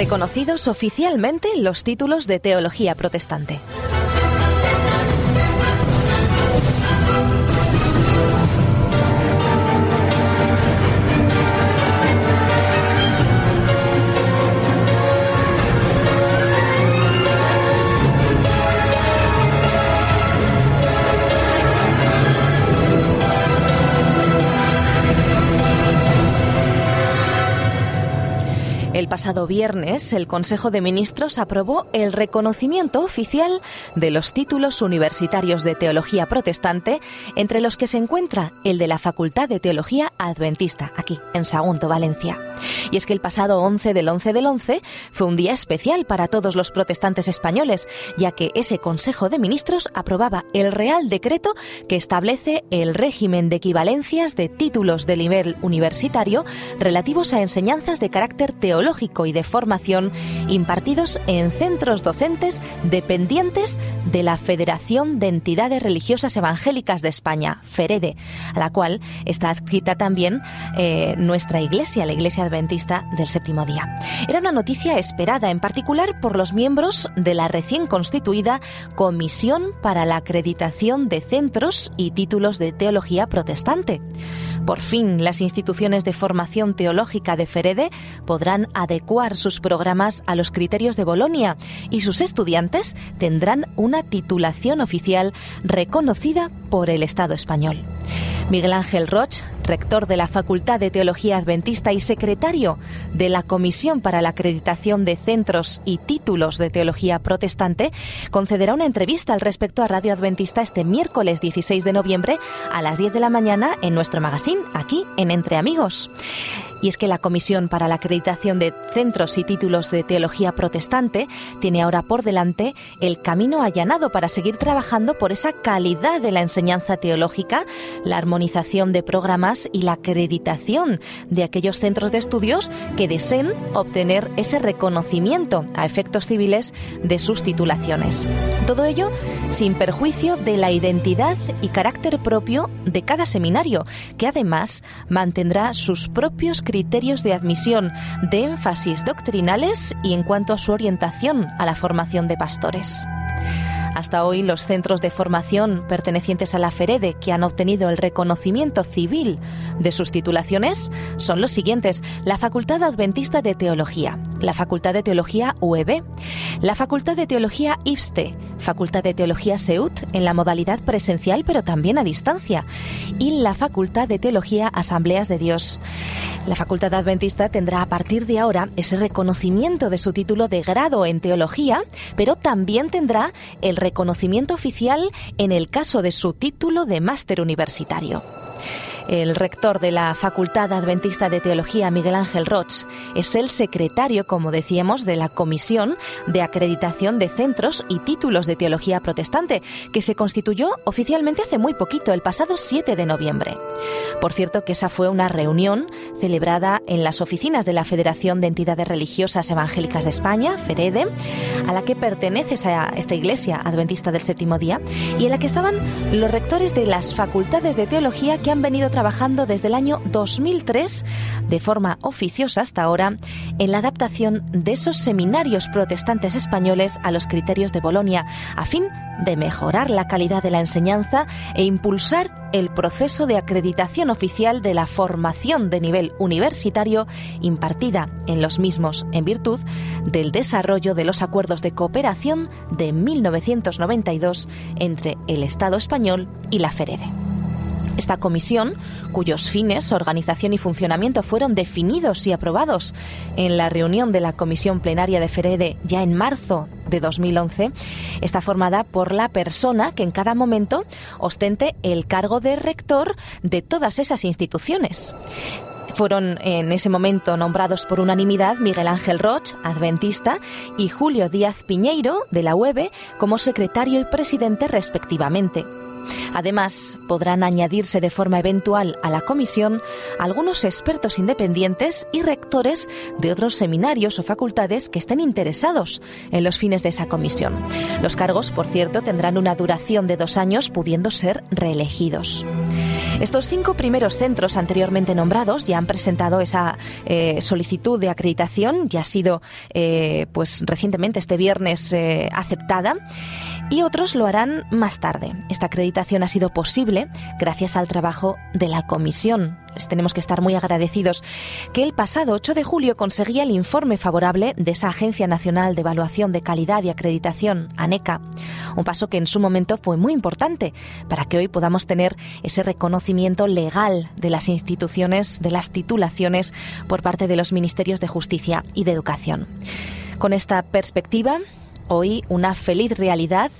Reconocidos oficialmente los títulos de teología protestante. Pasado viernes, el Consejo de Ministros aprobó el reconocimiento oficial de los títulos universitarios de teología protestante, entre los que se encuentra el de la Facultad de Teología Adventista, aquí, en Sagunto, Valencia. Y es que el pasado 11 del 11 del 11 fue un día especial para todos los protestantes españoles, ya que ese Consejo de Ministros aprobaba el Real Decreto que establece el régimen de equivalencias de títulos de nivel universitario relativos a enseñanzas de carácter teológico y de formación impartidos en centros docentes dependientes de la Federación de Entidades Religiosas Evangélicas de España, FEREDE, a la cual está adscrita también eh, nuestra iglesia, la Iglesia Adventista del Séptimo Día. Era una noticia esperada en particular por los miembros de la recién constituida Comisión para la Acreditación de Centros y Títulos de Teología Protestante. Por fin, las instituciones de formación teológica de Ferede podrán adecuar sus programas a los criterios de Bolonia y sus estudiantes tendrán una titulación oficial reconocida por el Estado español. Miguel Ángel Roch, rector de la Facultad de Teología Adventista y secretario de la Comisión para la Acreditación de Centros y Títulos de Teología Protestante, concederá una entrevista al respecto a Radio Adventista este miércoles 16 de noviembre a las 10 de la mañana en nuestro magazine, aquí en Entre Amigos. Y es que la Comisión para la Acreditación de Centros y Títulos de Teología Protestante tiene ahora por delante el camino allanado para seguir trabajando por esa calidad de la enseñanza teológica, la armonización de programas y la acreditación de aquellos centros de estudios que deseen obtener ese reconocimiento a efectos civiles de sus titulaciones. Todo ello sin perjuicio de la identidad y carácter propio de cada seminario, que además mantendrá sus propios criterios de admisión de énfasis doctrinales y en cuanto a su orientación a la formación de pastores. Hasta hoy los centros de formación pertenecientes a la FEREDE que han obtenido el reconocimiento civil de sus titulaciones son los siguientes. La Facultad Adventista de Teología, la Facultad de Teología UEB, la Facultad de Teología IFSTE, Facultad de Teología SEUT en la modalidad presencial pero también a distancia y la Facultad de Teología Asambleas de Dios. La Facultad Adventista tendrá a partir de ahora ese reconocimiento de su título de grado en teología, pero también tendrá el reconocimiento oficial en el caso de su título de máster universitario. El rector de la Facultad Adventista de Teología, Miguel Ángel Roch, es el secretario, como decíamos, de la Comisión de Acreditación de Centros y Títulos de Teología Protestante, que se constituyó oficialmente hace muy poquito, el pasado 7 de noviembre. Por cierto, que esa fue una reunión celebrada en las oficinas de la Federación de Entidades Religiosas Evangélicas de España, FEREDE, a la que pertenece esta Iglesia Adventista del Séptimo Día, y en la que estaban los rectores de las facultades de teología que han venido trabajando desde el año 2003 de forma oficiosa hasta ahora en la adaptación de esos seminarios protestantes españoles a los criterios de Bolonia, a fin de mejorar la calidad de la enseñanza e impulsar el proceso de acreditación oficial de la formación de nivel universitario impartida en los mismos en virtud del desarrollo de los acuerdos de cooperación de 1992 entre el Estado español y la FEREDE. Esta comisión, cuyos fines, organización y funcionamiento fueron definidos y aprobados en la reunión de la Comisión Plenaria de Ferede ya en marzo de 2011, está formada por la persona que en cada momento ostente el cargo de rector de todas esas instituciones. Fueron en ese momento nombrados por unanimidad Miguel Ángel Roch, adventista, y Julio Díaz Piñeiro, de la UEB, como secretario y presidente respectivamente. Además, podrán añadirse de forma eventual a la comisión algunos expertos independientes y rectores de otros seminarios o facultades que estén interesados en los fines de esa comisión. Los cargos, por cierto, tendrán una duración de dos años pudiendo ser reelegidos. Estos cinco primeros centros anteriormente nombrados ya han presentado esa eh, solicitud de acreditación, ya ha sido eh, pues recientemente este viernes eh, aceptada y otros lo harán más tarde. Esta acreditación ha sido posible gracias al trabajo de la comisión. Les tenemos que estar muy agradecidos que el pasado 8 de julio conseguía el informe favorable de esa Agencia Nacional de Evaluación de Calidad y Acreditación, ANECA, un paso que en su momento fue muy importante para que hoy podamos tener ese reconocimiento legal de las instituciones, de las titulaciones por parte de los Ministerios de Justicia y de Educación. Con esta perspectiva, hoy una feliz realidad.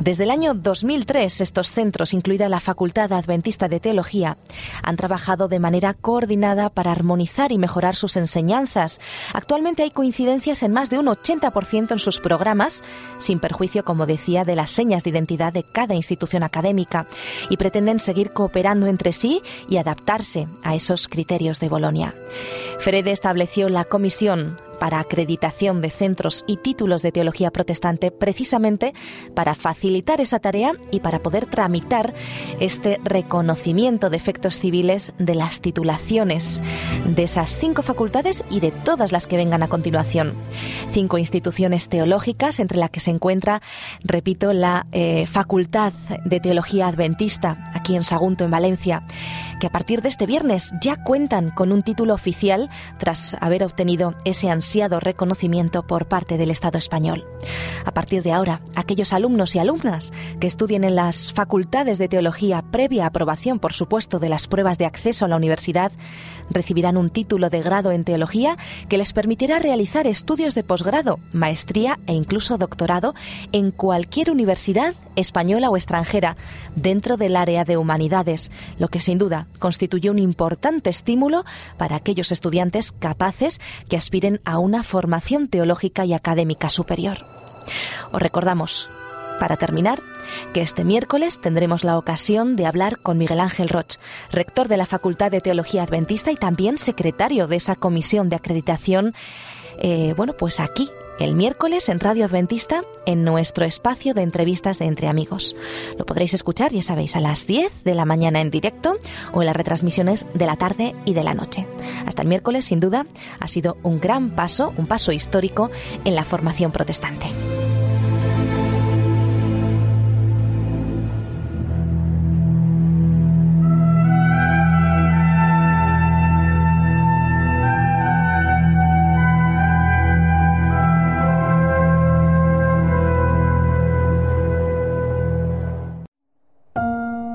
Desde el año 2003, estos centros, incluida la Facultad Adventista de Teología, han trabajado de manera coordinada para armonizar y mejorar sus enseñanzas. Actualmente hay coincidencias en más de un 80% en sus programas, sin perjuicio, como decía, de las señas de identidad de cada institución académica, y pretenden seguir cooperando entre sí y adaptarse a esos criterios de Bolonia. Frede estableció la comisión para acreditación de centros y títulos de teología protestante precisamente para facilitar esa tarea y para poder tramitar este reconocimiento de efectos civiles de las titulaciones de esas cinco facultades y de todas las que vengan a continuación. Cinco instituciones teológicas entre las que se encuentra, repito, la eh, Facultad de Teología Adventista aquí en Sagunto, en Valencia, que a partir de este viernes ya cuentan con un título oficial tras haber obtenido ese ansiado reconocimiento por parte del Estado español. A partir de ahora, aquellos alumnos y alumnas que estudien en las facultades de teología previa aprobación, por supuesto, de las pruebas de acceso a la universidad, recibirán un título de grado en teología que les permitirá realizar estudios de posgrado, maestría e incluso doctorado en cualquier universidad española o extranjera dentro del área de humanidades, lo que sin duda constituye un importante estímulo para aquellos estudiantes capaces que aspiren a una formación teológica y académica superior. Os recordamos, para terminar, que este miércoles tendremos la ocasión de hablar con Miguel Ángel Roch, rector de la Facultad de Teología Adventista y también secretario de esa comisión de acreditación, eh, bueno, pues aquí el miércoles en Radio Adventista en nuestro espacio de entrevistas de Entre Amigos. Lo podréis escuchar, ya sabéis, a las 10 de la mañana en directo o en las retransmisiones de la tarde y de la noche. Hasta el miércoles, sin duda, ha sido un gran paso, un paso histórico en la formación protestante.